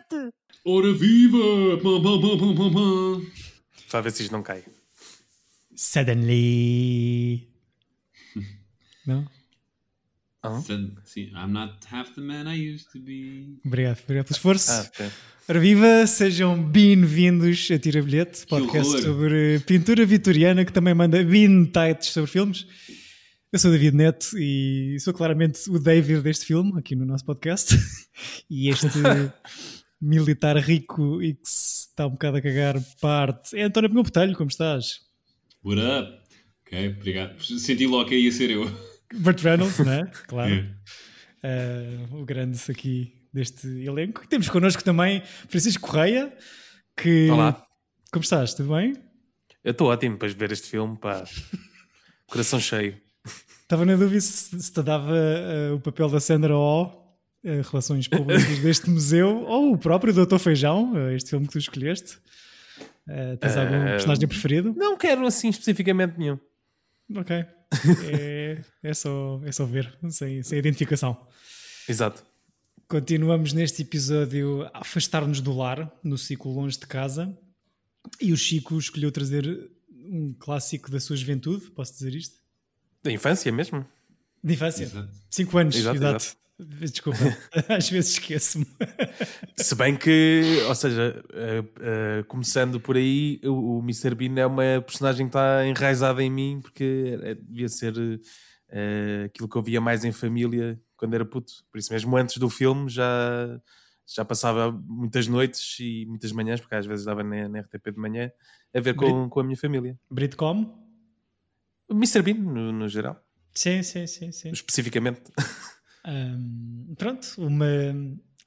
net! Ora viva! Pam, pam, pam, pam, pam. Só a ver se isto não cai. Suddenly. Não? Hã? Sim, sim, I'm not half the man I used to be. Obrigado, obrigado pelo esforço. Ah, ok. Ora viva, sejam bem-vindos a Tira Bilhete, podcast sobre pintura vitoriana que também manda vintage sobre filmes. Eu sou o David Neto e sou claramente o David deste filme, aqui no nosso podcast. E este militar rico e que se está um bocado a cagar parte é António Pinhão Botelho, como estás? What up? Ok, obrigado. Senti logo que ia ser eu. Burt Reynolds, não é? Claro. É. Eh, o grande aqui deste elenco. Temos connosco também Francisco Correia, que... Olá. Como estás? Tudo bem? Eu estou ótimo depois de ver este filme, pá. Coração cheio. Estava na dúvida se, se te dava eh, o papel da Sandra Oh, Relações Públicas deste museu, ou o próprio Doutor Feijão, eh, este filme que tu escolheste. Eh, tens algum Eh, personagem preferido? Não quero assim especificamente nenhum. Ok. É, é, só, é só ver, sem, sem identificação. Exato. Continuamos neste episódio a afastar-nos do lar, no ciclo Longe de Casa. E o Chico escolheu trazer um clássico da sua juventude, posso dizer isto? Da infância mesmo. De infância. Exato. 5 anos, Exato, exato. Desculpa, às vezes esqueço-me. Se bem que, ou seja, eh, eh, começando por aí, o, o Mr. Bean é uma personagem que está enraizada em mim, porque eh, devia ser eh, aquilo que eu via mais em família quando era puto. Por isso mesmo, antes do filme, já, já passava muitas noites e muitas manhãs, porque às vezes dava na, na RTP de manhã, a ver com, com a minha família. Britcom? Mr. Bean, no, no geral, Sim, sim, sim, sim. especificamente. Ahm, pronto, uma,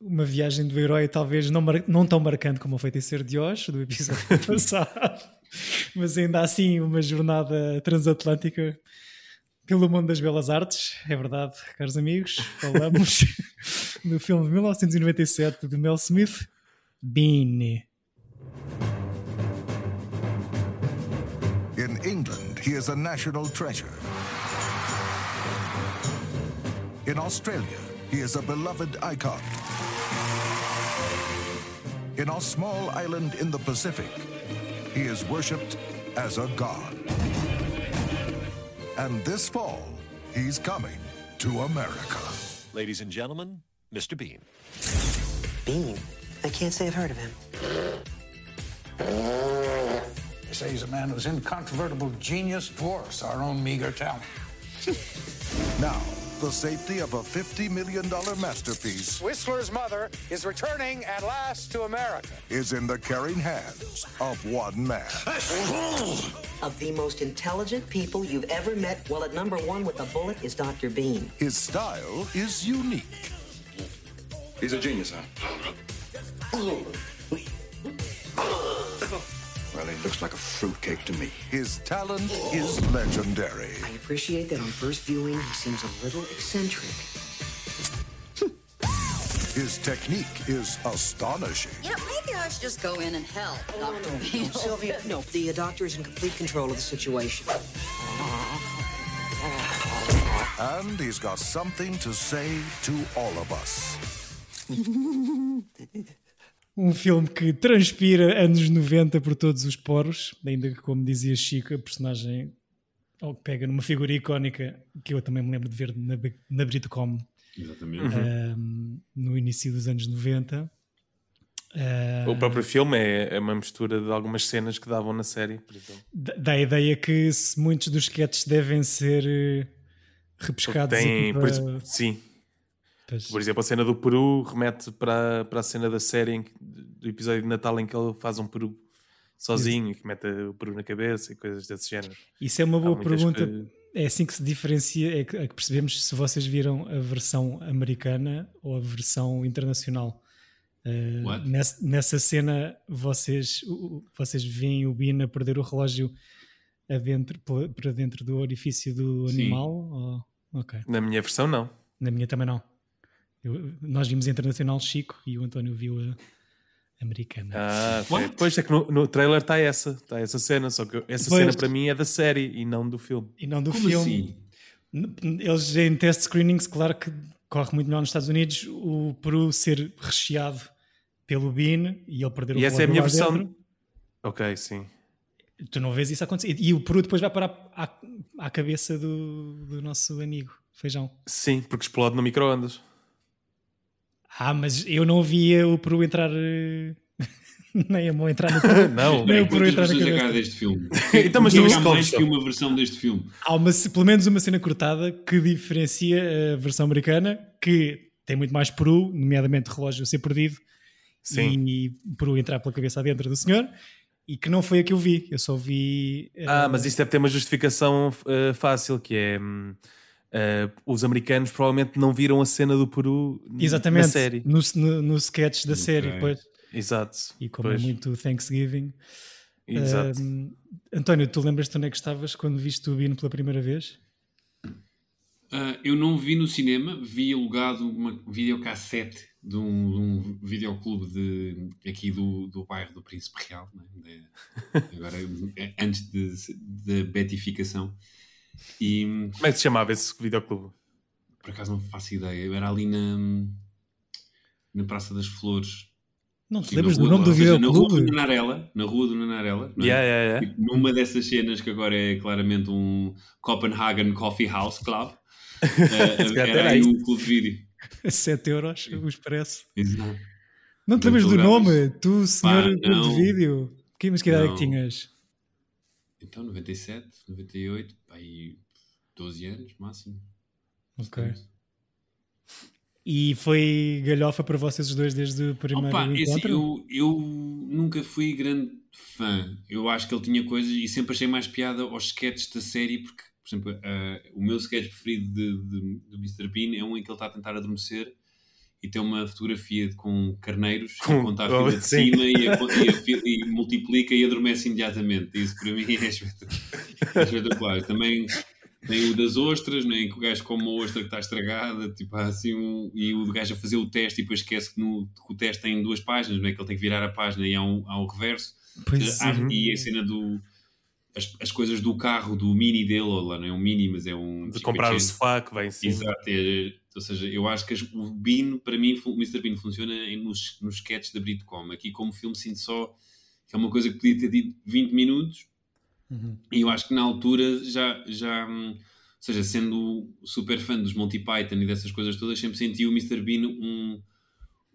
uma viagem do herói talvez não, mar- não tão marcante como o feiticeiro de Oz, do episódio passado, mas ainda assim uma jornada transatlântica pelo mundo das belas artes, é verdade, caros amigos, falamos no filme de 1997 de Mel Smith, Bean. In England, he is a national treasure. In Australia, he is a beloved icon. In our small island in the Pacific, he is worshipped as a god. And this fall, he's coming to America. Ladies and gentlemen, Mr. Bean. Bean? I can't say I've heard of him. They say he's a man whose incontrovertible genius dwarfs our own meager talent. Now, the safety of a $50 million masterpiece Whistler's mother is returning at last to America. is in the caring hands of one man. Of the most intelligent people you've ever met, well, at number one with a bullet is Dr. Bean. His style is unique. He's a genius, huh? Well, he looks like a fruitcake to me. His talent is legendary. I appreciate that on first viewing, he seems a little eccentric. His technique is astonishing. You know, maybe I should just go in and help, Dr. Bean. Sylvia, no, the uh, doctor is in complete control of the situation. And he's got something to say to all of us. Um filme que transpira anos 90 por todos os poros, ainda que, como dizia Chico, a personagem ou pega numa figura icónica que eu também me lembro de ver na, na Britcom Exatamente. um, no início dos anos 90. Uh, O próprio filme é, é uma mistura de algumas cenas que davam na série, por exemplo. dá a ideia que se muitos dos sketches devem ser eh, repescados Tem, aqui por para- exemplo, sim, Pois. por exemplo, a cena do Peru remete para, para a cena da série em que- do episódio de Natal em que ele faz um Peru sozinho e que mete o Peru na cabeça e coisas desse género. Isso é uma boa pergunta. que- É assim que se diferencia, é que, é que percebemos se vocês viram a versão americana ou a versão internacional. Uh, nessa, nessa cena, vocês, vocês veem o Bean a perder o relógio adentro, para dentro do orifício do animal? ou- ok. Na minha versão, não. Na minha também não. Eu- nós vimos a internacional Chico e o António viu a americana. Ah? Pois é que no, no trailer está essa, está essa cena, só que essa Pois. cena para mim é da série e não do filme. E não do Como filme. assim? Eles em test screenings, claro que corre muito melhor nos Estados Unidos o peru ser recheado pelo Bean e ele perder o E essa é a minha versão. dentro. Ok, sim. Tu não vês isso acontecer. E o Peru depois vai parar à, à cabeça do, do nosso amigo Feijão. Sim, porque explode no micro-ondas. Ah, mas eu não via o Peru entrar. eh, Nem a mão entrar no Peru. Não. Nem o Peru entrar é deste filme? Então, mas tu viste há mais que uma versão deste filme. Há uma, pelo menos uma cena cortada que diferencia a versão americana, que tem muito mais Peru, nomeadamente relógio ser perdido Sim. e Peru entrar pela cabeça adentro do senhor, e que não foi a que eu vi. Eu só vi. eh, Ah, mas isso deve ter uma justificação eh, fácil, que é... hum, eh, os americanos provavelmente não viram a cena do Peru Exatamente, na série. No, no, no sketch da série, pois. Exato. E como Pois. é muito Thanksgiving. Exato. Ahm, António, tu lembras-te onde é que estavas quando viste o Bino pela primeira vez? Ah, eu não vi no cinema, vi alugado uma videocassete de um, de um videoclube de, aqui do, do bairro do Príncipe Real, né? De- agora, antes de- da betificação. E Como é que se chamava esse videoclube? por acaso não faço ideia, era ali na, na Praça das Flores. Não te lembras do nome do ou seja, Na rua do videoclube? Nanarela, na rua do Nanarela, é? Yeah, yeah, yeah. Tipo, Numa dessas cenas que agora é claramente um Copenhagen Coffee House Club, calhar era aí o clube de vídeo. 7 euros, vos parece. Exato. Não te lembras do nome? Tu, senhor Pá, clube de vídeo? Que, mas que idade é que tinhas? Então, 97, 98, pá, aí 12 anos máximo. Ok. E foi galhofa para vocês os dois desde o primeiro Opa, esse, encontro? eu, eu nunca fui grande fã. Eu acho que ele tinha coisas e sempre achei mais piada aos sketches da série, porque, por exemplo, ah, o meu sketch preferido de, de- do Mr. Bean é um em que ele está a tentar adormecer e tem uma fotografia com carneiros Com- e conta a fila de sim. cima e, a- e a e multiplica e adormece imediatamente. Isso para mim é espetacular. É espetacular. Também tem o das ostras, né, em que o gajo come uma ostra que está estragada, tipo, assim um, e o gajo a fazer o teste e depois esquece que, no, que o teste tem duas páginas, não é? que ele tem que virar a página e há um, há um reverso. Pois. E a cena do. As, as coisas do carro, do mini dele, ou lá não é um mini, mas é um. De comprar o sofá que vem em cima. Exato, é- ou seja, eu acho que as- o Bean, para mim, o Mr. Bean funciona nos, nos sketches da Britcom. Aqui, como filme, sinto só que é uma coisa que podia ter tido 20 minutos Uhum. e eu acho que na altura já, já hum, ou seja, sendo super fã dos Monty Python e dessas coisas todas, sempre senti o Mr. Bean um,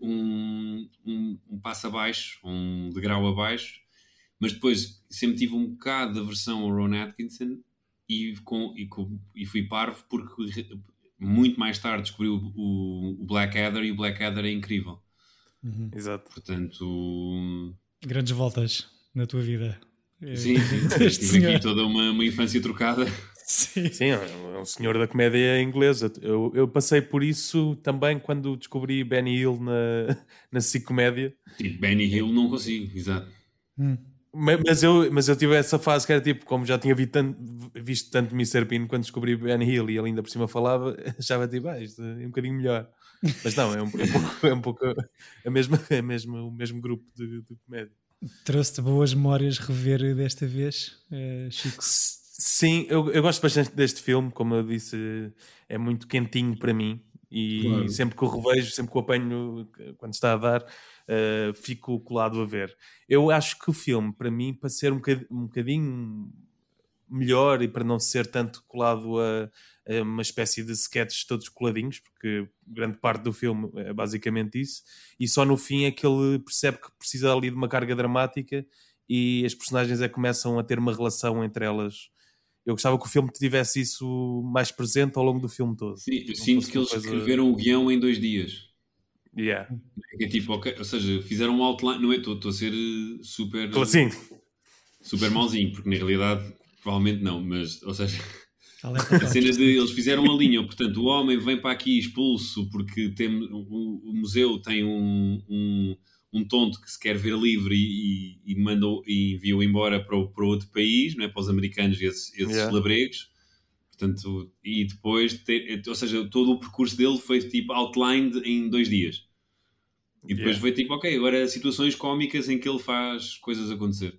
um, um, um passo abaixo, um degrau abaixo, mas depois sempre tive um bocado da versão ao Ron Atkinson e, com, e, com, e fui parvo porque muito mais tarde descobri o, o, o Blackadder e o Blackadder é incrível. Uhum. Exato. Portanto, Grandes voltas na tua vida. Eh, sim, sim, deste tive senhor. aqui toda uma, uma infância trocada. Sim. Sim, é um senhor da comédia inglesa. Eu, eu passei por isso também quando descobri Benny Hill na, na SIC Comédia. Tipo, Benny Hill não consigo, exato. Hum. Ma- Mas eu, mas eu tive essa fase que era tipo, como já tinha vi tanto- visto tanto Mr. Bean quando descobri Benny Hill e ele ainda por cima falava, achava tipo, ah, isto é um bocadinho melhor. Mas não, é um, é um pouco, é um pouco a mesma, é mesmo, o mesmo grupo de, de comédia. Trouxe-te boas memórias rever desta vez, eh, Chico. Sim, eu, eu gosto bastante deste filme, como eu disse, é muito quentinho para mim e Claro. sempre que o revejo, sempre que o apanho quando está a dar, eh, fico colado a ver. Eu acho que o filme, para mim, para ser um bocadinho, um bocadinho melhor e para não ser tanto colado a, a uma espécie de sketches todos coladinhos, porque grande parte do filme é basicamente isso, e só no fim é que ele percebe que precisa ali de uma carga dramática e as personagens é que começam a ter uma relação entre elas. Eu gostava que o filme tivesse isso mais presente ao longo do filme todo. Sim, eu Não sinto que eles coisa- escreveram o guião em dois dias. Yeah. É tipo, ok, ou seja, fizeram um outline, não é? Estou estou a ser eh, super, Claro, Sim, super mauzinho, porque na realidade provavelmente não, mas, ou seja, Alerta a cena de eles fizeram a linha, portanto, o homem vem para aqui expulso porque tem, o, o museu tem um, um, um tonto que se quer ver livre e, e, e mandou e enviou embora para, o- para outro país, não é? Para os americanos, esses, esses Yeah. labregos. Portanto, e depois, te- ou seja, todo o percurso dele foi tipo outlined em dois dias. E depois Yeah. foi tipo, ok, agora situações cómicas em que ele faz coisas acontecer.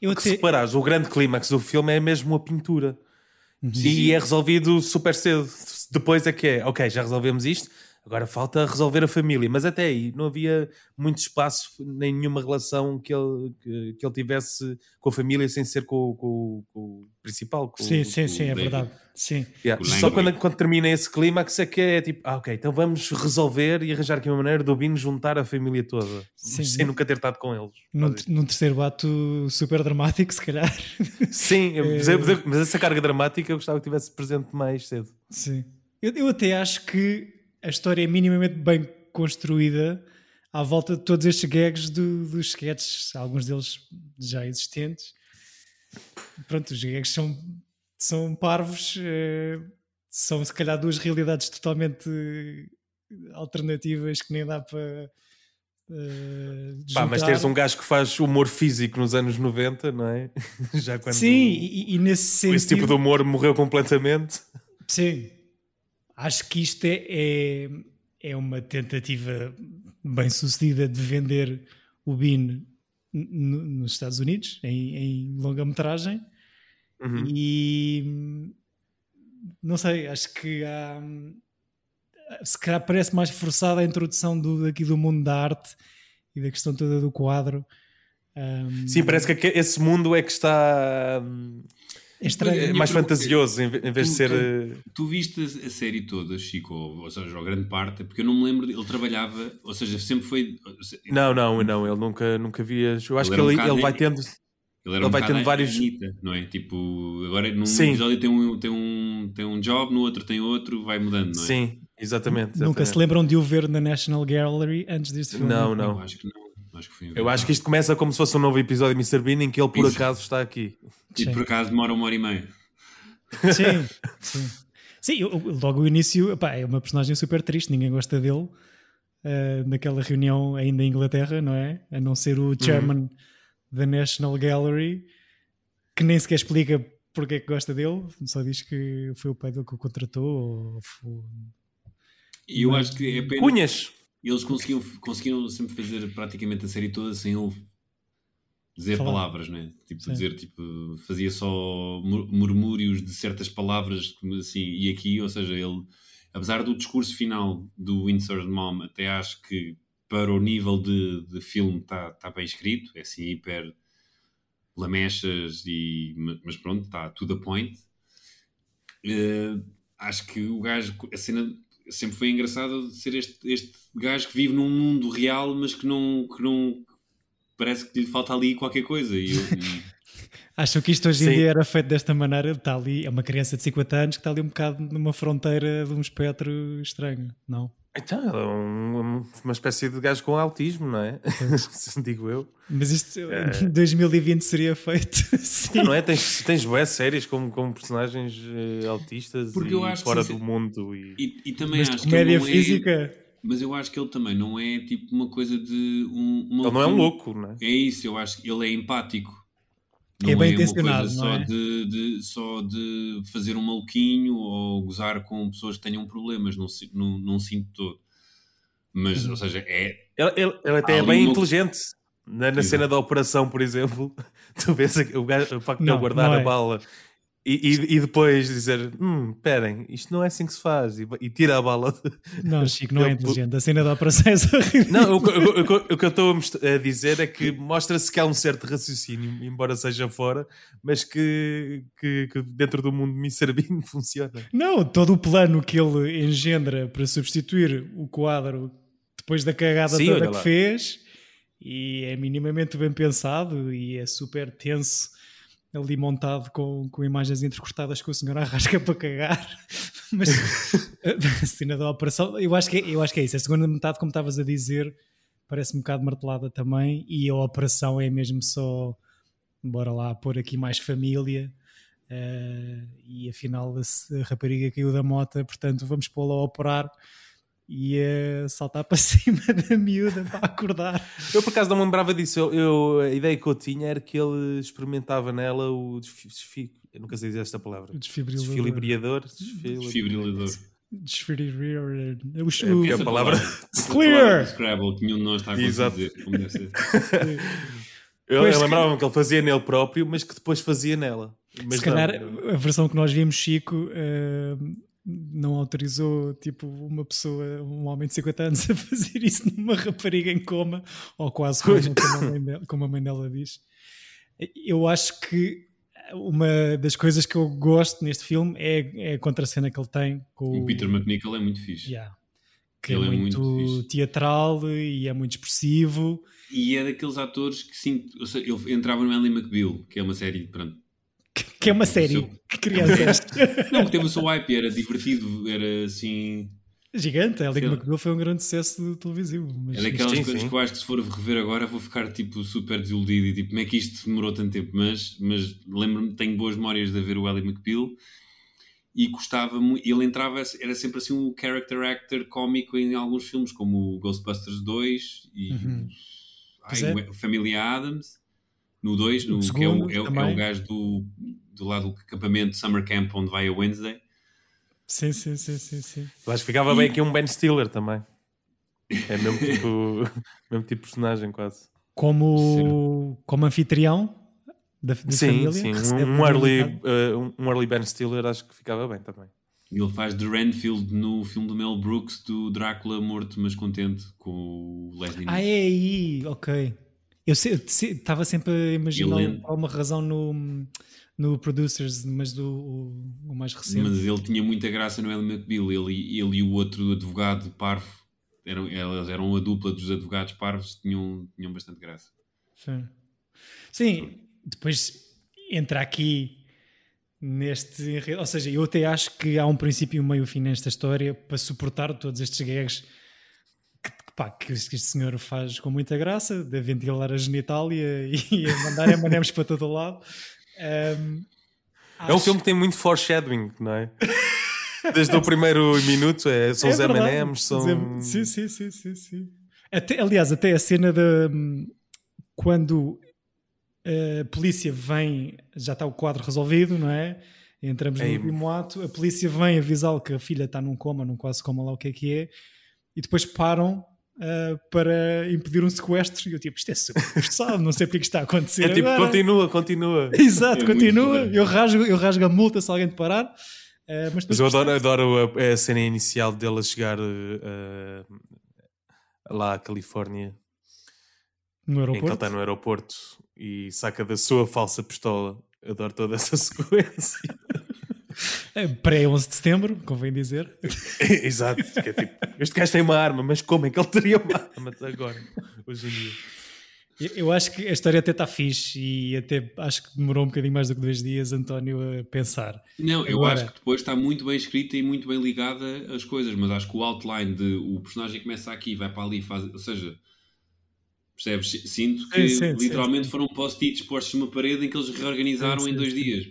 Eu porque se até, reparares, o grande clímax do filme é mesmo a pintura. Sim, sim. E é resolvido super cedo. Depois é que é, ok, já resolvemos isto, Agora falta resolver a família, mas até aí não havia muito espaço, nem nenhuma relação que ele, que, que ele tivesse com a família sem ser com, com- com o principal. com- Sim, sim, com- sim, é verdade. Sim. Yeah. Só quando, quando termina esse clímax é que é tipo, ah, ok, então vamos resolver e arranjar aqui uma maneira do Bino juntar a família toda, Sim. sem nunca ter estado com eles. Num, num terceiro ato super dramático, se calhar. Sim, É. mas, mas- mas essa carga dramática eu gostava que tivesse presente mais cedo. Sim. Eu, eu até acho que a história é minimamente bem construída à volta de todos estes gags do- dos sketches, alguns deles já existentes. Pronto, os gags são, são parvos, eh, são se calhar duas realidades totalmente alternativas que nem dá para. eh, Pá, mas teres um gajo que faz humor físico nos anos 90, não é? Já quando Sim, e, e nesse sentido. esse tipo de humor morreu completamente. Sim. Acho que isto é, é, é uma tentativa bem sucedida de vender o Bean n- n- nos Estados Unidos, em, em longa-metragem. Uhum. E não sei, acho que há. Se calhar parece mais forçada a introdução do, aqui do mundo da arte e da questão toda do quadro. Hum, Sim, parece que esse mundo é que está hum, é estranho. é mais pergunta- fantasioso em ve- em vez de Tu- ser. tu- eh, Tu viste a, a série toda, Chico, ou, ou seja, ou grande parte, porque eu não me lembro, de- ele trabalhava, ou seja, sempre foi. Não, não, não, ele nunca, nunca via. Eu acho Ele que era um ele, ele vai de- tendo. Ele, era Ele um vai tendo a vários- Anitta, não é? Tipo, agora num Sim. episódio tem um, tem, um, tem um job, no outro tem outro, vai mudando, não é? Sim, exatamente. Nunca se exatamente. lembram de o ver na National Gallery antes deste filme? Não, Eu não. acho que não. Acho que foi Eu acho que isto começa como se fosse um novo episódio de Mr. Bean em que ele por Isso. acaso está aqui. E por acaso demora uma hora e meia. Sim, sim. Sim, eu- logo o início é uma personagem super triste, ninguém gosta dele. eh, naquela reunião ainda em Inglaterra, não é? A não ser o chairman da National Gallery, que nem sequer explica porque é que gosta dele, só diz que foi o pai dele que o contratou. Ou foi... E eu Mas- acho que é pena. Cunhas! Eles conseguiam, conseguiram sempre fazer praticamente a série toda sem ele dizer Falar. palavras, né? Tipo, Sim. dizer, tipo, fazia só mur- murmúrios de certas palavras, assim, e aqui, ou seja, ele, apesar do discurso final do Windsor Mom, até acho que para o nível de, de filme está tá bem escrito, é assim, hiper lamechas, e, ma- mas pronto, está to the point. Eh, acho que o gajo, a cena sempre foi engraçada de ser este, este gajo que vive num mundo real, mas que não, que não parece que lhe falta ali qualquer coisa. E, eu- Acham que isto hoje em Sim. dia era feito desta maneira? Ele está ali, é uma criança de 50 anos que está ali um bocado numa fronteira de um espectro estranho, não? Então, é um- uma espécie de gajo com autismo, não é? Digo eu. Mas isto em 2020 seria feito assim. Não é? Tens, tens boas séries com, com personagens eh, autistas Porque e eu acho que fora sim, do sim. mundo. E... e, e também Mas acho que ele comédia é- física. mas eu acho que ele também não é tipo uma coisa de um, uma- Ele não é um louco, não é? É isso, eu acho que ele é empático. É bem uma coisa intencionado, só, não é? de, de- só de fazer um maluquinho ou gozar com pessoas que tenham problemas, não, não, não sinto todo. Mas, ou seja, é, Ele, ele- ele até é bem uma- inteligente. Na, na cena da operação, por exemplo, tu vês o, gajo, o facto de Não, ele guardar não a é. bala e, e, e depois dizer: Hum, esperem, isto não é assim que se faz. E, e tira a bala. Não, Chico, não é inteligente. A cena da operação é só. Não, o, que- o que- o que eu estou a dizer é que mostra-se que há um certo raciocínio, embora seja fora, mas que, que, que dentro do mundo. Bean funciona. Não, todo o plano que ele engendra para substituir o quadro depois da cagada Sim, toda que lá. fez e é minimamente bem pensado e é super tenso ali montado com, com imagens entrecortadas com o senhor arrasca para cagar. Mas a cena da operação eu acho, que é, eu acho que é isso, a segunda metade como estavas a dizer parece um bocado martelada também. E a operação é mesmo só bora lá pôr aqui mais família. Eh, e afinal a, a rapariga caiu da moto, portanto vamos pô-la a operar e a saltar para cima da miúda para acordar. Eu por acaso não me lembrava disso. Eu, eu- a ideia que eu tinha era que ele experimentava nela o desfi, eu nunca sei dizer esta palavra. O desfibrilador. Desfibrilador. desfibrilador. Desfibrilador. O, É a palavra. Clear! Scrabble, que nenhum de nós está a conseguir Exato. dizer como deve ser. Eu, eu que- lembrava-me que ele fazia nele próprio, mas que depois fazia nela. Mas se calhar não, a versão que nós vimos, Chico, eh, não autorizou tipo uma pessoa, um homem de 50 anos a fazer isso numa rapariga em coma, ou quase como, como, a, mãe dela, como a mãe dela diz. Eu acho que uma das coisas que eu gosto neste filme é, é a contracena que ele tem com o Peter McNichol é muito fixe. Yeah. Que ele é muito, é muito teatral e é muito expressivo. E é daqueles atores que sim, ou seja, ele entrava no Ellie McBeal, que é uma série, pronto, que é uma série. Seu... Que crianças. não, que teve o seu hype, era divertido, era assim. Gigante, a Liga McBeal foi um grande sucesso televisivo. Mas... É daquelas sim, coisas sim. que eu acho que se for rever agora vou ficar tipo super desiludido e tipo, como é que isto demorou tanto tempo? Mas, mas lembro-me, tenho boas memórias de ver o Ellie McBeal e gostava muito. Ele entrava, era sempre assim um character actor cómico em alguns filmes, como o Ghostbusters 2 e uhum. ai, é. Família Adams no 2, que é o, é, é o gajo do, do lado do acampamento Summer Camp onde vai a Wednesday. Sim, sim, sim, sim, sim. Eu acho que ficava e... bem aqui um Ben Stiller também. É mesmo tipo, mesmo tipo personagem quase. Como, como anfitrião da, da sim, família. Sim, um, um, early, uh, um early Ben Stiller acho que ficava bem também. Ele faz de Renfield no filme do Mel Brooks do Drácula morto mas contente com o Leslie Ah, é aí, ok. Eu estava sempre a imaginar alguma razão no, no Producers, mas do o, o, mais recente. Mas ele tinha muita graça no Ellie McBeal, ele, ele e o outro advogado parvo, eram, elas eram a dupla dos advogados parvos, tinham, tinham bastante graça. Sim. Sim, depois entra aqui neste. Ou seja, eu até acho que há um princípio e um meio fim nesta história para suportar todos estes gags pá, que este senhor faz com muita graça, de ventilar a genitália e a mandar M&M's para todo o lado. Um, é um filme que tem muito foreshadowing, não é? Desde o primeiro minuto é, são é os M&M's, são... Sim, sim, sim, sim, sim. Até, aliás, até a cena de quando a polícia vem, já está o quadro resolvido, não é? Entramos no último ato, a polícia vem avisá-lo que a filha está num coma, num quase coma lá o que é que é, e depois param uh, para impedir um sequestro. E eu tipo, isto é super forçado, não sei porque é que está a acontecer. É tipo, agora. continua, continua. Exato, é continua. Eu rasgo, eu rasgo a multa se alguém te parar. Uh, mas, mas eu adoro, adoro a, a, cena inicial dele a chegar uh, lá à Califórnia. No aeroporto? Em que ele está no aeroporto e saca da sua falsa pistola. Adoro toda essa sequência. É, Pré-11 de setembro, convém dizer. Exato. É tipo, este gajo tem uma arma, mas como é que ele teria uma arma agora, hoje em dia? Eu acho que a história até está fixe e até acho que demorou um bocadinho mais do que dois dias, António, a pensar. Não, eu Agora... acho que depois está muito bem escrita e muito bem ligada às coisas, mas acho que o outline de o personagem começa aqui, vai para ali, faz, ou seja, percebes? Sinto que sim, sim, literalmente sim, foram post-its postos numa parede em que eles reorganizaram em dois dias.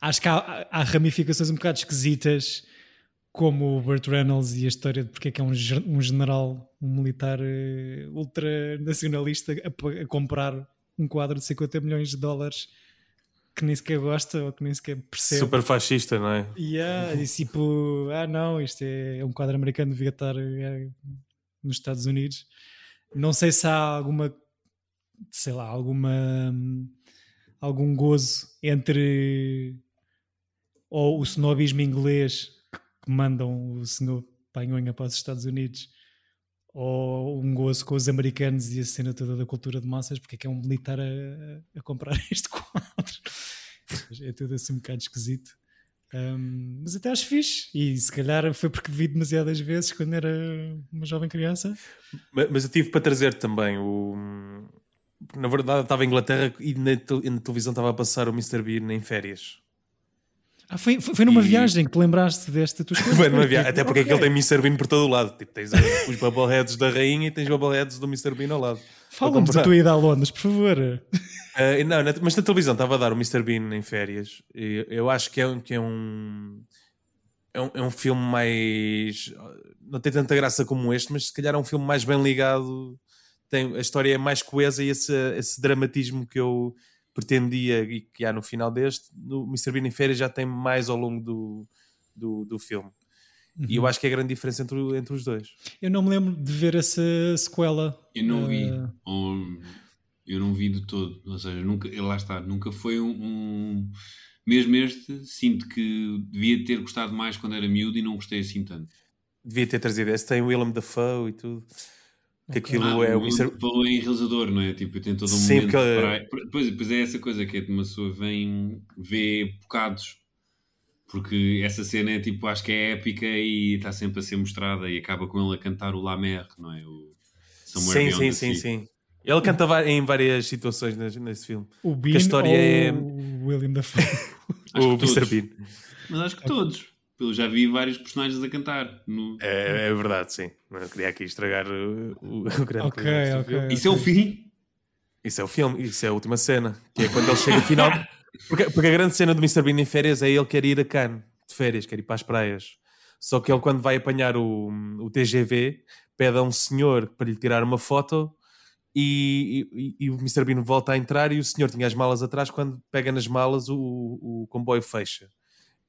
Acho que há, há, ramificações um bocado esquisitas, como o Burt Reynolds e a história de porque é que é um, um general, um militar uh, ultranacionalista a, a, comprar um quadro de 50 milhões de dólares que nem sequer gosta ou que nem sequer percebe. Super fascista, não é? Yeah, e tipo, ah não, isto é, é um quadro americano, devia estar é, nos Estados Unidos. Não sei se há alguma, sei lá, alguma algum gozo entre ou o snobismo inglês que mandam o senhor Panhonha para os Estados Unidos, ou um gozo com os americanos e a cena toda da cultura de massas, porque é que é um militar a, a comprar este quadro. é tudo assim um bocado esquisito. Um, mas até acho fixe, e se calhar foi porque vi demasiadas vezes quando era uma jovem criança. Mas, mas eu tive para trazer também o. Na verdade, estava em Inglaterra e na, na televisão estava a passar o Mr. Bean em férias. Ah, foi, foi numa e... viagem que te lembraste desta tua escolha? foi numa viagem, até porque okay. aquele tem Mr. Bean por todo o lado. Tipo, tens os bubbleheads da rainha e tens bubbleheads do Mr. Bean ao lado. Fala-nos da tua ida a Londres, por favor. Uh, não, na, mas na televisão estava a dar o Mr. Bean em férias. E eu acho que é, que é um. É um, é um filme mais. Não tem tanta graça como este, mas se calhar é um filme mais bem ligado. Tem, a história é mais coesa e esse, esse dramatismo que eu, pretendia e que há no final deste, no Mr. Bean em férias já tem mais ao longo do, do, do filme. Uhum. E eu uhum. acho que é a grande diferença entre, entre os dois. Eu não me lembro de ver essa sequela. Eu não vi. Uh... Um, eu não vi de todo. Ou seja, nunca, lá está, nunca foi um, um mesmo este, sinto que devia ter gostado mais quando era miúdo e não gostei assim tanto. Devia ter trazido esse. Tem o Willem Dafoe e tudo. Que aquilo Ah, é o o Mr. falou em realizador, não é? Tipo, tem todo um Sim, momento. porque- praia. Pois, pois é essa coisa que é de uma pessoa vem ver bocados. Porque essa cena é tipo, acho que é épica e está sempre a ser mostrada e acaba com ele a cantar o La Mer, não é? O Somewhere Sim, sim, sim, sim. Ele canta em várias situações nesse, nesse filme. O Bean a história ou é o William Dafoe? O Mr. Bean. Mas acho que todos. Eu já vi vários personagens a cantar. No... É, é verdade, sim. Não queria aqui estragar o, o, o grande Ok, climax do ok. filme. Isso é o fim? Isso é o filme, isso é a última cena. Que é quando ele chega final. Porque, porque a grande cena do Mr. Bean em férias é ele quer ir a Cannes de férias, quer ir para as praias. Só que ele, quando vai apanhar o, o TGV, pede a um senhor para lhe tirar uma foto e, e, e o Mr. Bean volta a entrar e o senhor tinha as malas atrás. Quando pega nas malas, o, o comboio fecha.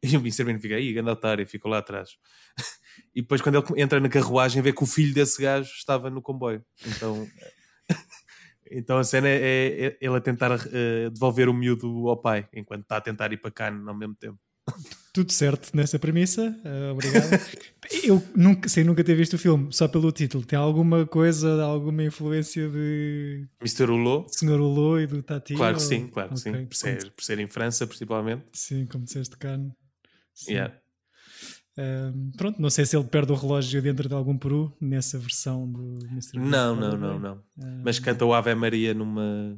E o Mr. Bean fica aí, grande otário, ficou lá atrás. E depois, quando ele entra na carruagem, vê que o filho desse gajo estava no comboio. Então, então a cena é, é ele a tentar eh, devolver o miúdo ao pai, enquanto está a tentar ir para Cannes ao mesmo tempo. Tudo certo nessa premissa. eh, obrigado. Eu nunca, sem nunca ter visto o filme, só pelo título. Tem alguma coisa, alguma influência de Mr. Hulot? Senhor Hulot e do Tati? Claro que ou- sim, claro que Ok, sim. Por ser, por ser em França, principalmente. Sim, como disseste, Cano. Sim. Yeah. Ahm, pronto, não sei se ele perde o relógio dentro de algum peru nessa versão do Mr. Não, não, não, não. Mas canta o Ave Maria numa,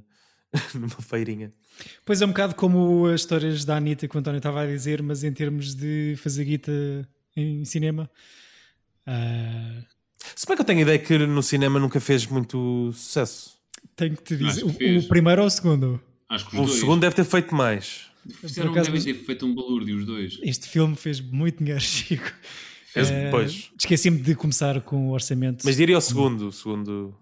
numa feirinha. Pois é um bocado como as histórias da Anitta que o António estava a dizer, mas em termos de fazer guita em cinema. ah, Se bem que eu tenho a ideia que no cinema nunca fez muito sucesso. tenho que te dizer, que o, o primeiro ou o segundo? Acho que os O dois. segundo deve ter feito mais. Fizeram, Por acaso, devem ter feito um balúrdio os dois. Este filme fez muito dinheiro, Chico. Fez depois. Esqueci-me de começar com o orçamento. Mas diria o segundo. O segundo,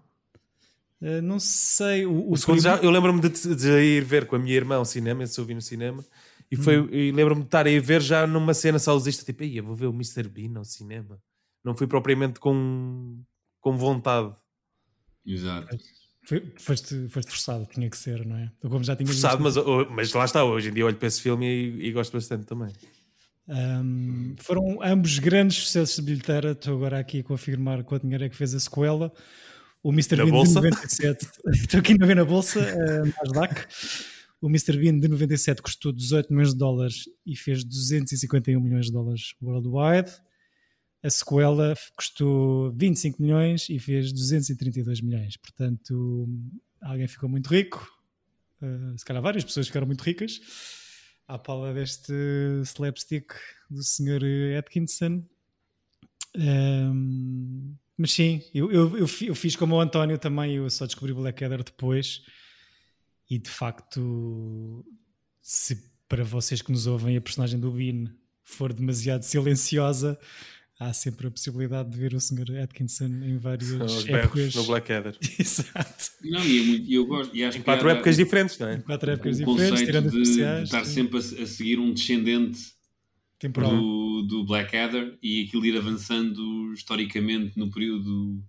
Ah, não sei. O, o o segundo já, primeiro- eu lembro-me de, de ir ver com a minha irmã ao cinema, esse eu vi no cinema, e, foi, Hum. e lembro-me de estar a ir ver já numa cena saudosista, tipo, "Ei, eu vou ver o Mr. Bean ao cinema. Não fui propriamente com, com vontade. Exato. Foste, foste forçado, tinha que ser, não é? Como já tinha Forçado, visto. mas, oh, mas lá está, hoje em dia olho para esse filme e, e gosto bastante também. Um, foram ambos grandes sucessos de bilheteira. Estou agora aqui a confirmar quanto dinheiro é que fez a sequela. O Mr. Na Bean bolsa? de 97. Estou aqui a ver na bolsa, uh, Nasdaq. O Mr. Bean de 97 custou 18 milhões de dólares e fez 251 milhões de dólares worldwide. A sequela custou 25 milhões e fez 232 milhões. Portanto, alguém ficou muito rico. Uh, se calhar várias pessoas ficaram muito ricas à pala deste slapstick do Sr. Atkinson. Um, mas sim, eu, eu, eu, fi- eu fiz como o António também, eu só descobri Blackadder depois. E de facto, se para vocês que nos ouvem a personagem do Bean for demasiado silenciosa, há sempre a possibilidade de ver o Sr. Atkinson em várias Os épocas. no Blackadder. Exato. Não, e, é muito, e eu gosto. E acho Em que quatro era épocas diferentes, não é? Em quatro épocas o diferentes, conceito tirando de, de especiais. estar sim. sempre a, a seguir um descendente temporal. do, do Blackadder e aquilo ir avançando historicamente no período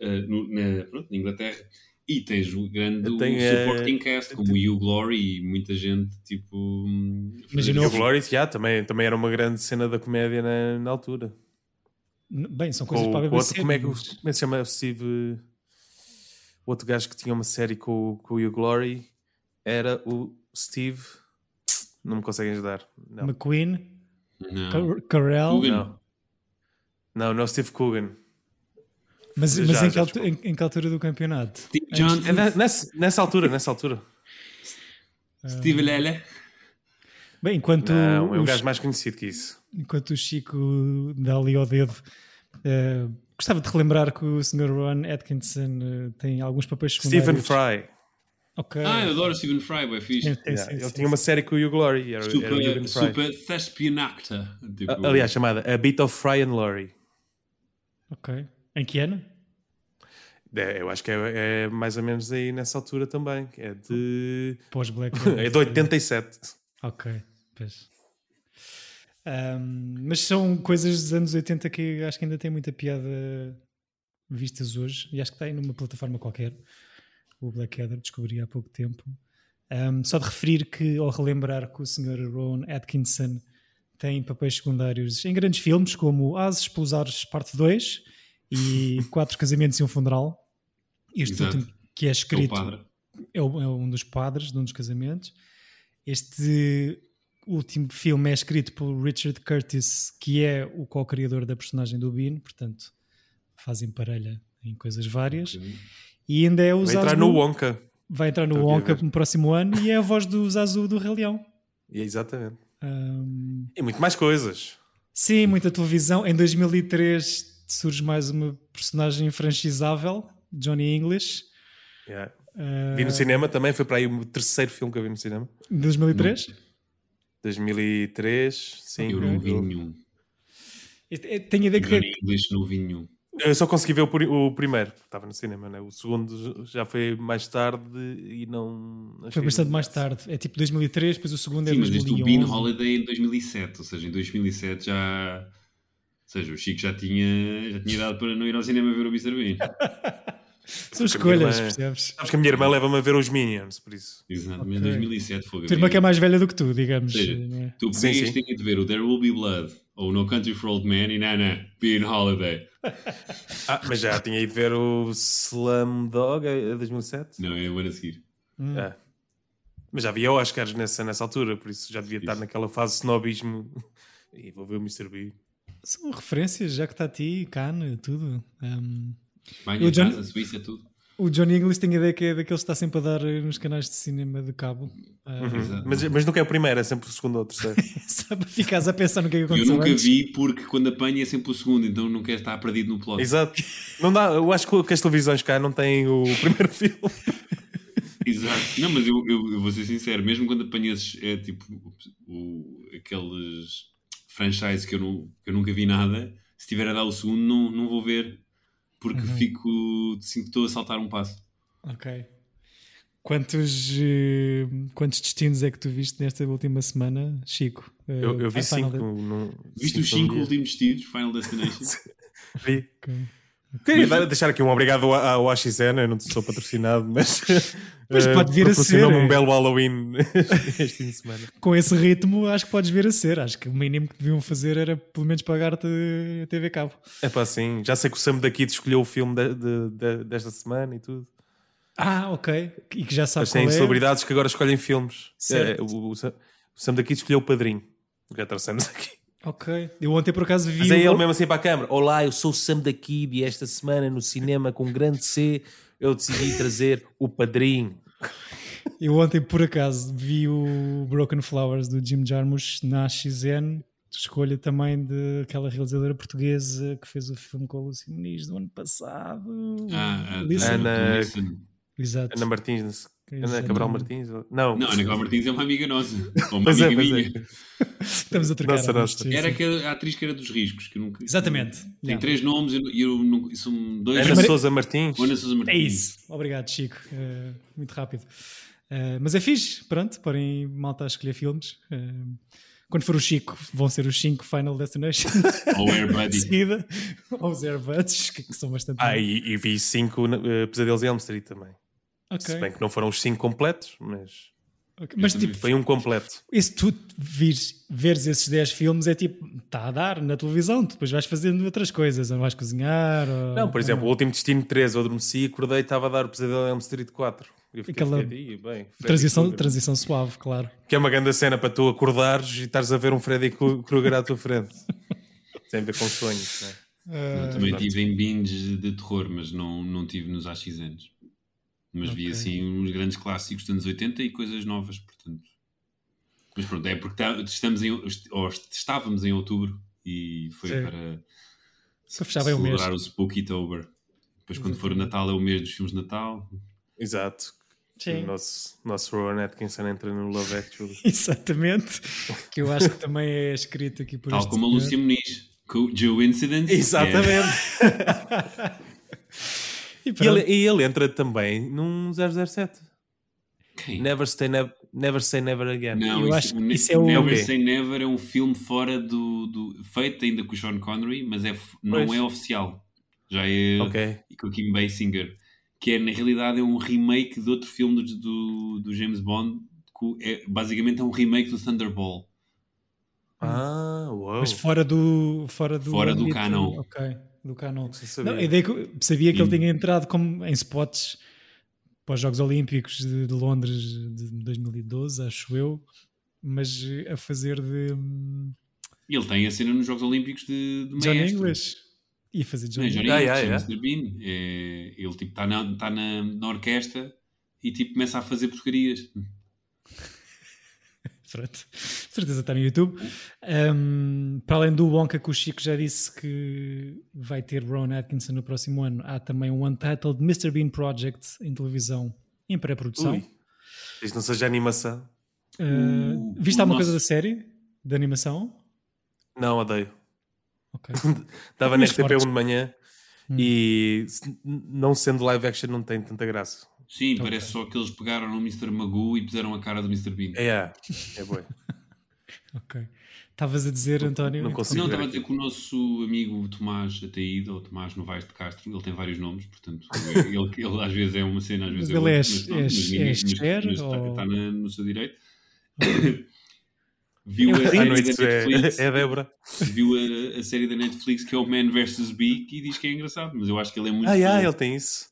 eh, no- na, pronto, na Inglaterra. E tens o grande Eu tenho, eh, supporting cast, como o Hugh Glory e muita gente, tipo... hum, Imagina o o Glory, já, também, também era uma grande cena da comédia na, na altura. Bem, são coisas Com, para a BBC. outro, como, é que, como é que se chama? O Steve. O outro gajo que tinha uma série com, o- com o Hugh Glory era o Steve. Não me conseguem ajudar. Não, McQueen, Não. Car- Carell, não. Não, não é Steve Coogan. mas, Já, mas em, que já, altu- em- em que altura do campeonato? Steve É Johnson, ne- nessa, nessa altura, nessa altura. Steve Lele. Bem, enquanto, Não, é um o, gajo mais conhecido que isso. enquanto o Chico dá ali ao dedo, eh, gostava de relembrar que o Sr. Ron Atkinson eh, tem alguns papéis Stephen secundários. Fry. Ok. Ah, eu adoro Stephen Fry, é fixe. Sim, sim, Yeah, sim, ele sim, tinha uma série com o Hugh Glory. Era, era o Super, Stephen Fry. super thespian actor. Tipo, Ah, Aliás, chamada A Bit of Fry and Laurie. Ok. Em que ano? É, eu acho que é, é mais ou menos aí nessa altura também. É de. Pós-Black. É de 87. Ok, pois. Ahm, mas são coisas dos anos 80 que acho que ainda tem muita piada vistas hoje e acho que está aí numa plataforma qualquer. O Blackadder descobri há pouco tempo. Um, só de referir que, ou relembrar que o Sr. Rowan Atkinson tem papéis secundários em grandes filmes como Ases pelos Ares Parte 2 e Quatro Casamentos e um Funeral. Este Exato. último que é É escrito é, o- é um dos padres de um dos casamentos. Este último filme é escrito por Richard Curtis, que é o co-criador da personagem do Bean, portanto fazem parelha em coisas várias. E ainda é o Vai entrar no Wonka. Vai entrar no Estou Wonka no próximo ano e é a voz do Zazu do Rei Leão. E exatamente. Ahm, E muito mais coisas. sim, muita televisão. Em 2003 surge mais uma personagem franchisável, Johnny English. Yeah. Vi no cinema também, foi para aí o terceiro filme que eu vi no cinema. Em 2003? 2003, sim. Eu não vi nenhum. É- Tenho a ideia que English não vi nenhum. Eu só consegui ver o, o primeiro, estava no cinema, né? o segundo já foi mais tarde e não. foi bastante mais tarde. É tipo 2003, depois o segundo é Sim, mas este o 2011. Bean Holiday em 2007, ou seja, em 2007 já. Ou seja, o Chico já tinha, já tinha idade para não ir ao cinema ver o Mr. Bean. São a escolhas, irmã- percebes? Sabes que a minha irmã leva-me a ver os Minions, por isso. Exato, mas em Ok. 2007 foi. A tua irmã que é mais velha do que tu, digamos. Ou seja, não é? tu podias ter de ver o There Will Be Blood ou No Country for Old Men e não, não, Bean Holiday. Ah, mas já tinha ido ver o Slumdog é 2007? Não, é o ano a seguir. Hum. É. Mas já havia Oscars nessa, nessa altura, por isso já devia estar Isso. naquela fase de snobismo. E vou ver o Mr. Bean. São referências, já que está a ti, Cannes, tudo. Um, Eu em já- casa, Suíça, tudo. o Johnny English tem a ideia que é daqueles que está sempre a dar nos canais de cinema de cabo. Ah, Exato. Mas, mas nunca é o primeiro, é sempre o segundo ou o terceiro. Sabe, ficas a pensar no que é que Eu aconteceu nunca antes. vi porque quando apanha é sempre o segundo, então não quer estar perdido no plot. Exato. Não dá, eu acho que as televisões cá não têm o primeiro filme. Exato. Não, mas eu, eu, eu vou ser sincero, mesmo quando apanhas é tipo o, aqueles franchises que eu, não, que eu nunca vi nada, se estiver a dar o segundo, não, não vou ver porque Uhum. fico sinto que estou a saltar um passo. Ok. Quantos, eh, quantos destinos é que tu viste nesta última semana, Chico? Eh, Eu, eu vi Final cinco. de- No, Viste os num cinco últimos destinos, Final Destination? Vi. Ok. Queria dar- deixar aqui um obrigado ao- AXN, eu não sou patrocinado, mas. Eh, pode vir a ser. um belo Halloween este fim de semana. Com esse ritmo, acho que podes vir a ser. Acho que o mínimo que deviam fazer era pelo menos pagar-te a TV Cabo. É pá, sim. Já sei que o Sam daqui escolheu o filme de- de- de- desta semana e tudo. Ah, ok. E que já sabe Mas qual tem é. celebridades que agora escolhem filmes. É, o, o Sam daqui escolheu o padrinho. Já trouxemos aqui. Ok. Eu ontem por acaso vi. Mas é ele mesmo assim para a câmara. Olá, eu sou o Sam da Kid e esta semana no cinema com um grande C eu decidi trazer o padrinho. Eu ontem, por acaso, vi o Broken Flowers do Jim Jarmusch na XN, escolha também daquela realizadora portuguesa que fez o filme com a Lucy Muniz do ano passado. Ah, Listen. Ana- Listen. Exato. Ana Martins. Ana Exatamente. Cabral Martins? Não. Não, a Nicole Martins é uma amiga nossa. Ou uma Pois é, amiga pois minha. é. Estamos a trocar. Nossa, nossa. Era aquela a atriz que era dos riscos. Que nunca, Exatamente. Tem Yeah. três nomes e eu, não. São dois. Ana Sousa Martins. Ana Sousa Martins. É isso. Obrigado, Chico. Eh, muito rápido. Eh, mas é fixe, pronto, porém malta a escolher filmes. Eh, quando for o Chico, vão ser os 5 Final Destination. Ou Air Buddy. seguida. Ou os Airbuds, que, que são bastante. Ah, e, e vi cinco eh, Pesadelos em Elm Street também. Ok. Se bem que não foram os cinco completos, mas Ok. Mas tipo, foi um completo. e se tu vires, veres esses 10 filmes, é tipo, está a dar na televisão, depois vais fazendo outras coisas, ou vais cozinhar. Ou... Não, por exemplo, o último Destino 13, eu adormeci e acordei e estava a dar o Pesadelo em Elm Street 4. Eu fiquei, Aquela fiquei, "Ih, bem, Freddy transição, Krueger." transição suave, claro. Que é uma grande cena para tu acordares e estares a ver um Freddy Kru- Krueger à tua frente. Tem a ver com sonhos, não é? Eu também tive em binge de terror, mas não, não tive nos AXNs. Mas vi Ok. assim uns grandes clássicos dos anos 80 e coisas novas, portanto. Mas pronto, é porque tá- estamos em, ou estávamos em outubro e foi Sim. para Para fechar bem o mês. celebrar o Spookytober. Depois, quando for o Natal, é o mês dos filmes de Natal. Exato. Sim. O nosso, nosso Rowan Atkinson entra no Love Actually. Exatamente. Que eu acho que também é escrito aqui por Tal este como a senhor. Lúcia Muniz. Co- Coincidence? Exatamente. E E ele, e ele entra também num 007. Quem? Never, stay, never, never Say Never Again. Não, Eu isso, acho que isso é o- Never Ok. Say Never é um filme fora do, do- feito ainda com o Sean Connery, mas é, não Pois. é oficial. Já é Ok. e com o Kim Basinger. que é na realidade é um remake de outro filme do, do, do James Bond, que é, basicamente é um remake do Thunderball. Ah, uau. Mas fora do. Fora do, Fora do canon. Ok, do canon. Não sabia. Não, a ideia que sabia que ele Sim. tinha entrado como em spots para os Jogos Olímpicos de, de Londres de 2012, acho eu, mas a fazer de hum, E ele tem a cena nos Jogos Olímpicos de, de John maestro. English. E fazer John Não é Johnny English. Ah, English, yeah, é Mr. Bean. É, ele tipo está na, tá na, na orquestra e tipo começa a fazer porcarias. Pronto. Certeza está no YouTube. Um, para além do Wonka, que o Chico já disse que vai ter Ron Atkinson no próximo ano, há também um Untitled Mr. Bean Project em televisão em pré-produção. Isto não seja animação. Uh, O- viste alguma coisa da série? De animação? Não, odeio. Ok. Estava na Mas RTP1 fortes. de manhã Hum. e não sendo live action não tem tanta graça. Sim, parece só que eles pegaram no Mr. Magoo e puseram a cara do Mr. Bean. É, é, é bom. Ok. Estavas a dizer, António? não consigo. Não, estava a dizer que o nosso amigo Tomás Ataída, ou Tomás Novaes de Castro, ele tem vários nomes, portanto, ele, ele às vezes é uma cena, às vezes Mas é ele é outra, pronto, é mas é mas- Cher, mas está, ou- está na- no seu direito. Viu a série noite da Netflix, é, é a Débora. viu a, a série da Netflix que é o Man vs. Bee e diz que é engraçado, mas eu acho que ele é muito. Ah, yeah, ele tem isso.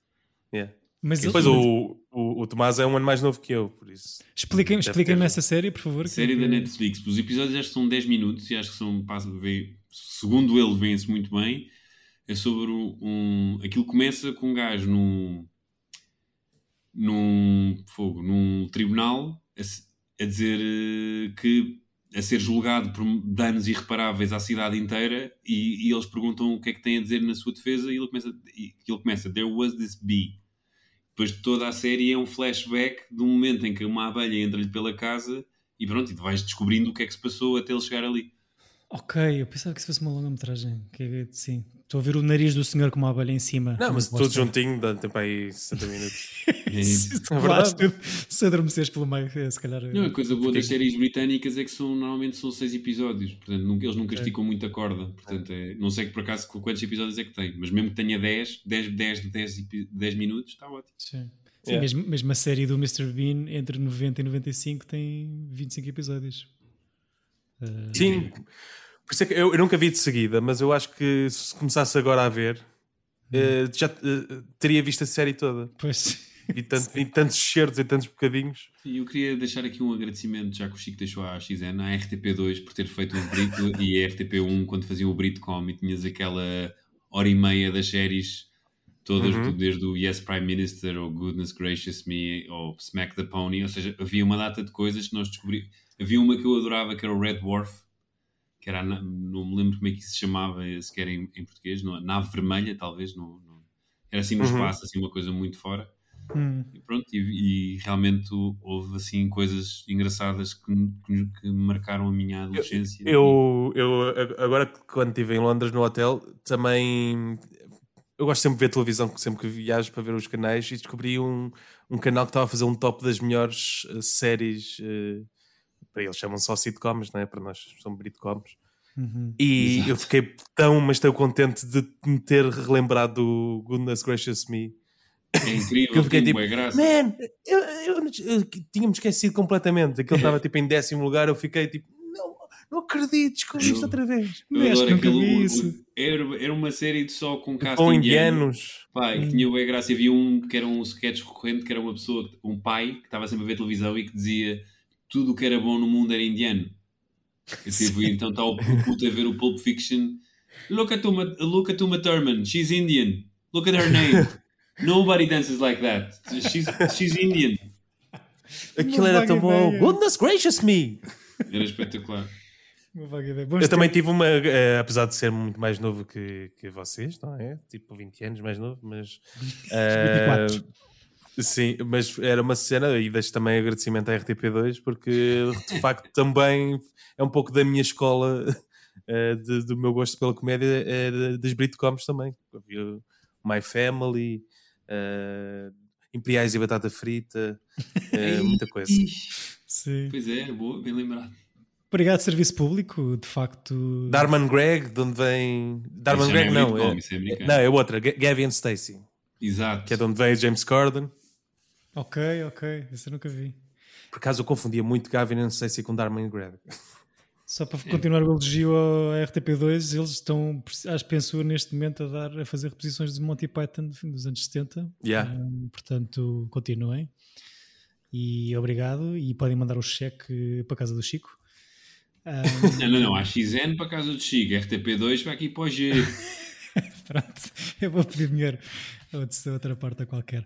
Yeah. Mas ele- Depois o, o, o Tomás é um ano mais novo que eu, por isso. Expliquem- Expliquem-me ter. essa série, por favor. A série que- da Netflix, os episódios acho que são 10 minutos e acho que são, segundo ele, vêem-se muito bem. É sobre um, Aquilo começa com um gajo num. num. fogo, num tribunal a, a dizer eh, que. a ser julgado por danos irreparáveis à cidade inteira e, e eles perguntam o que é que tem a dizer na sua defesa e ele começa, e ele começa There was this bee. Depois de toda a série é um flashback de um momento em que uma abelha entra-lhe pela casa e pronto, e tu vais descobrindo o que é que se passou até ele chegar ali. Ok, eu pensava que isso fosse uma longa-metragem. É- sim, estou a ver o nariz do senhor com uma abelha em cima. Não, mas tudo juntinho dá tempo aí 60 minutos. Se tu É verdade. Se adormeceres pelo meio, é, se calhar. Não, a coisa boa das séries britânicas é que são, normalmente são seis episódios, portanto nunca, eles nunca esticam muito a corda. Portanto, é, não sei que por acaso quantos episódios é que tem, mas mesmo que tenha 10, 10, 10, 10, epi- 10 minutos, está ótimo. Sim. Sim, Yeah. mesmo, mesmo a série do Mr. Bean entre 90 e 95 tem 25 episódios. Uh, Sim, por isso é que eu, eu nunca vi de seguida, mas eu acho que se começasse agora a ver, eh, já eh, teria visto a série toda. Pois. E, tanto, e tantos certos e tantos bocadinhos. E eu queria deixar aqui um agradecimento, já que o Chico deixou à XN, à RTP2 por ter feito o Brito e a RTP1 quando faziam o Britcom e tinhas aquela hora e meia das séries todas, Uhum. desde o Yes Prime Minister ou Goodness Gracious Me ou Smack the Pony, ou seja, havia uma data de coisas que nós descobrimos. Havia uma que eu adorava que era o Red Dwarf, que era, não me lembro como é que isso se chamava sequer em, em português, não- nave vermelha talvez, não, não- era assim no Uhum. espaço, assim uma coisa muito fora. Hum. E pronto, e, e realmente houve assim coisas engraçadas que, que, que marcaram a minha adolescência. Eu, eu agora que quando estive em Londres no hotel, também eu gosto sempre de ver televisão, sempre que viajo para ver os canais e descobri um, um canal que estava a fazer um top das melhores eh, séries. eh, para eles chamam só sitcoms, não é? Para nós são britcoms. Uhum. E Exato. eu fiquei tão, mas tão contente de me ter relembrado do Goodness Gracious Me. É Que incrível, eu fiquei tipo, graça. man, eu, eu, eu, tinha-me esquecido completamente. Aquele estava tipo em décimo lugar, eu fiquei tipo, não, não acredito, descobri isto outra vez. Eu adoro que isso. era, era uma série de só com cast Com indiano. indianos. Pá, e tinha bué graça. Havia um que era um sketch recorrente, que era uma pessoa, um pai, que estava sempre a ver televisão e que dizia tudo o que era bom no mundo era indiano. E, tipo, então está o puto a ver o Pulp Fiction. Look at Uma, look at Uma Thurman, she's Indian. Look at her name. Nobody dances like that. She's, she's Indian. Aquilo era tão bom. Goodness gracious me! Era espetacular. Eu também tive uma, eh, apesar de ser muito mais novo que, que vocês, não é? Tipo 20 anos mais novo, mas. 24. Sim, mas era uma cena, e deixo também agradecimento à RTP2, porque de facto também é um pouco da minha escola, eh, de- do meu gosto pela comédia, é de- das Britcoms também. Havia My Family, eh, Imperiais e Batata Frita, eh, muita coisa. Sim. Pois é, boa, bem lembrado. Obrigado, Serviço Público. De facto. Darman Greg, de onde vem. Darman Isso Greg não é não. É, é não, é outra. Gavin Stacy. Exato. que é de onde veio James Corden. Ok, ok. Esse eu nunca vi. Por acaso eu confundia muito Gavin, não sei se com Darman Greg. Só para continuar o elogio ao RTP2, eles estão, acho que penso neste momento, a, dar, a fazer reposições de Monty Python dos anos 70. Yeah. Um, portanto, continuem. E obrigado. E podem mandar o cheque para a casa do Chico. Um, Não, não, não. Há XN para a casa do Chico. RTP2 vai aqui para o G. Pronto, eu vou pedir dinheiro a outra- a outra porta qualquer.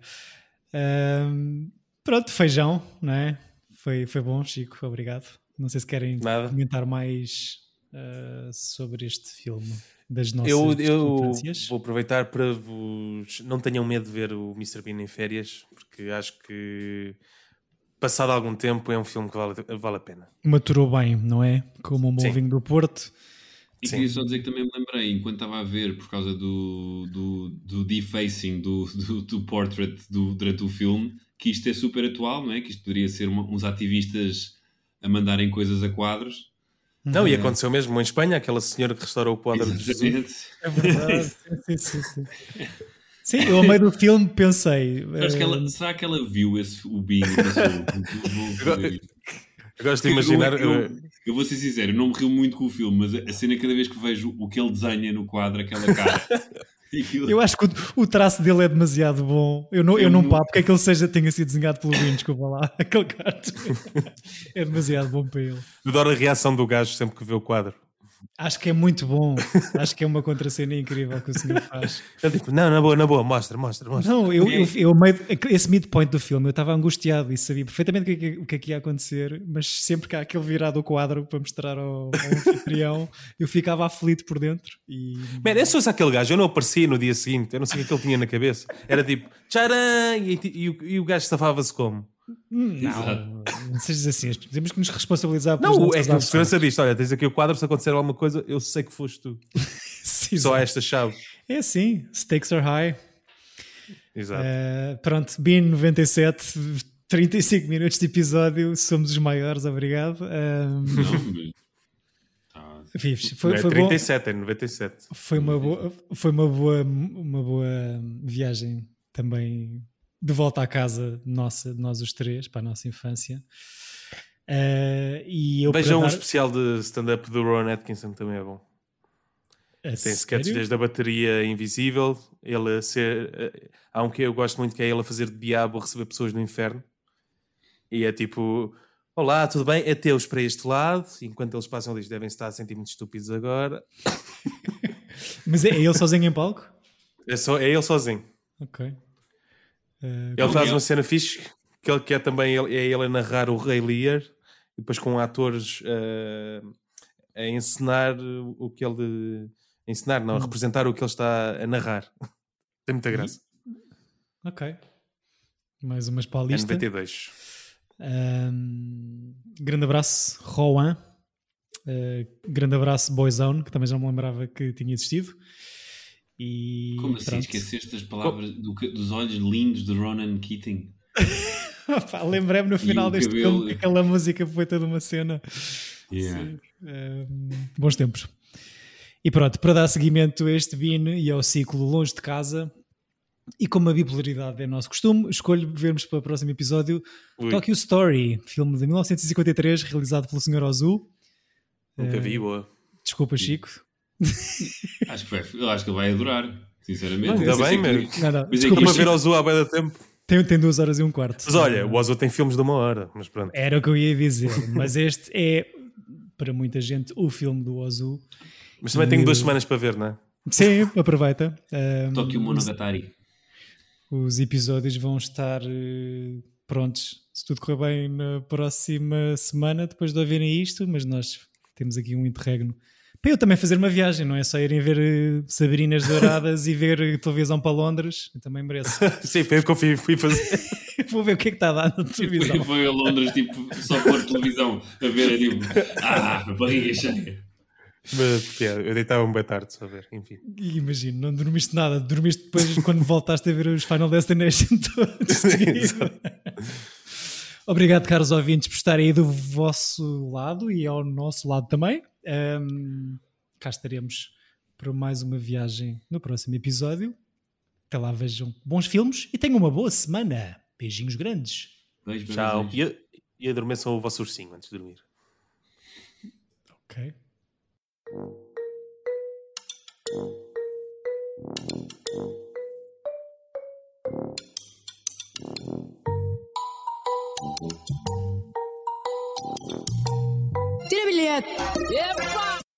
Um, pronto, feijão, não é? Foi, foi bom, Chico, obrigado. Não sei se querem Nada. comentar mais uh, sobre este filme das nossas Eu, eu vou aproveitar para vos. Não tenham medo de ver o Mr. Bean em férias, porque acho que passado algum tempo é um filme que vale, vale a pena. Maturou bem, não é? Como um bom vinho do Porto. E Sim. queria só dizer que também me lembrei, enquanto estava a ver, por causa do, do, do defacing do, do, do portrait do, durante o filme, que isto é super atual, não é? Que isto poderia ser uma- uns ativistas a mandarem coisas a quadros. Não, e aconteceu mesmo em Espanha, aquela senhora que restaurou o quadro de Jesus. É verdade. sim, sim, sim. Sim, eu ao meio do filme pensei. Acho que eh, ela, será que ela viu esse, o Bean e pensou, "Vou fazer isto"? Eu gosto de imaginar. Eu, eu- eh, eu vou ser sincero, eu não me rio muito com o filme, mas a cena cada vez que vejo o que ele desenha no quadro, aquela cara. aquilo- Eu acho que o, o traço dele é demasiado bom. Eu não, eu Eu não não- papo que aquele seja, tenha sido desenhado pelo Vinho, desculpa lá. Aquele gato é demasiado bom para ele. adoro a reação do gajo sempre que vê o quadro. Acho que é muito bom. Acho que é uma contracena incrível que o senhor faz. Ele tipo, não, na boa, na boa, mostra, mostra, mostra. Não, eu, eu, eu esse midpoint do filme, eu estava angustiado e sabia perfeitamente o que, é o que é que ia acontecer, mas sempre que há aquele virado do quadro para mostrar ao, ao anfitrião, eu ficava aflito por dentro. E Man, eu se fosse aquele gajo, eu não aparecia no dia seguinte, eu não sei o que é ele tinha na cabeça. Era tipo, tcharam! E, e o- e o gajo safava-se como? Não, não sejas assim, temos que nos responsabilizar por Não, é que a segurança diz: olha, tens aqui o quadro, se acontecer alguma coisa, eu sei que foste tu. Só esta chave. É assim, stakes are high. Exato. Uh, pronto, BIN 97, 35 minutos de episódio, somos os maiores, obrigado. Um, Não, tá. Vives, Não foi, é foi bom. 37, é 97. Foi uma boa, foi uma boa, uma boa viagem também de volta à casa nossa, de nós os três, para a nossa infância. Uh, e eu Vejam um dar- especial de stand-up do Ron Atkinson, também é bom. Tem sério? sketches desde a bateria invisível, ele a ser. eh, Há um que eu gosto muito que é ele a fazer de diabo a receber pessoas no inferno. E é tipo: Olá, tudo bem? Ateus para este lado. Enquanto eles passam, eles devem estar a sentir muito estúpidos agora. Mas é, é ele sozinho em palco? É, só, é ele sozinho. Ok. Uh, Ele faz uma cena fixe que ele quer também ele- é ele a narrar o Rei Lear e depois com atores eh, a encenar o que ele a encenar, não, a Hum. representar o que ele está a narrar. Tem muita graça. ok. Mais umas É paulistas. 92. Um, grande abraço, Rowan. Uh, grande abraço, Boyzone, que também já me lembrava que tinha existido. E Como assim pronto. esqueceste as palavras do dos olhos lindos de Ronan Keating? Lembrei-me no final deste cabelo. filme que aquela música foi toda uma cena. Yeah. Sim. Um, bons tempos. E pronto, para dar seguimento a este BIN e ao ciclo Longe de Casa, e como a bipolaridade é nosso costume, escolho vermos para o próximo episódio Ui. Tokyo Story, filme de 1953, realizado pelo Sr. Ozu. Nunca vi, boa. Desculpa, Chico. Acho que, vai, eu acho que ele vai adorar, sinceramente. Ainda bem, que- meu. Não, não, Mas é Estou desculpa, que a isto- ver ao Zoo há bem da tempo. Tem, tem duas horas e um quarto. Mas olha, o Ozu tem filmes de uma hora, mas pronto. Era o que eu ia dizer, mas este é, para muita gente, o filme do Ozu. Mas também tenho duas E- semanas para ver, não é? Sim, aproveita. Um, Tokyo Monogatari. Os episódios vão estar eh, prontos, se tudo correr bem, na próxima semana, depois de ouvirem isto, mas nós temos aqui um interregno. Para eu também fazer uma viagem, não é só irem ver eh, Sabrinas Douradas e ver eh, televisão para Londres, eu também mereço. Sim, foi o que eu fui, fui fazer. Vou ver o que é que está a dar na Foi, televisão. foi a Londres, tipo, só pôr televisão a ver, é tipo, ah, barriga cheia. Mas, é, eu deitava-me bem tarde só a ver, enfim. E imagino, não dormiste nada, dormiste depois quando voltaste a ver os Final Destination todos. seguidos. Obrigado, caros ouvintes, por estarem aí do vosso lado e ao nosso lado também. Ahm, cá estaremos para mais uma viagem no próximo episódio. Até lá vejam bons filmes e tenham uma boa semana. Beijinhos grandes. Beijo, beijo, Tchau. beijo. E, e adormeçam o vosso ursinho antes de dormir. Ok. Tira bilhete. Epa!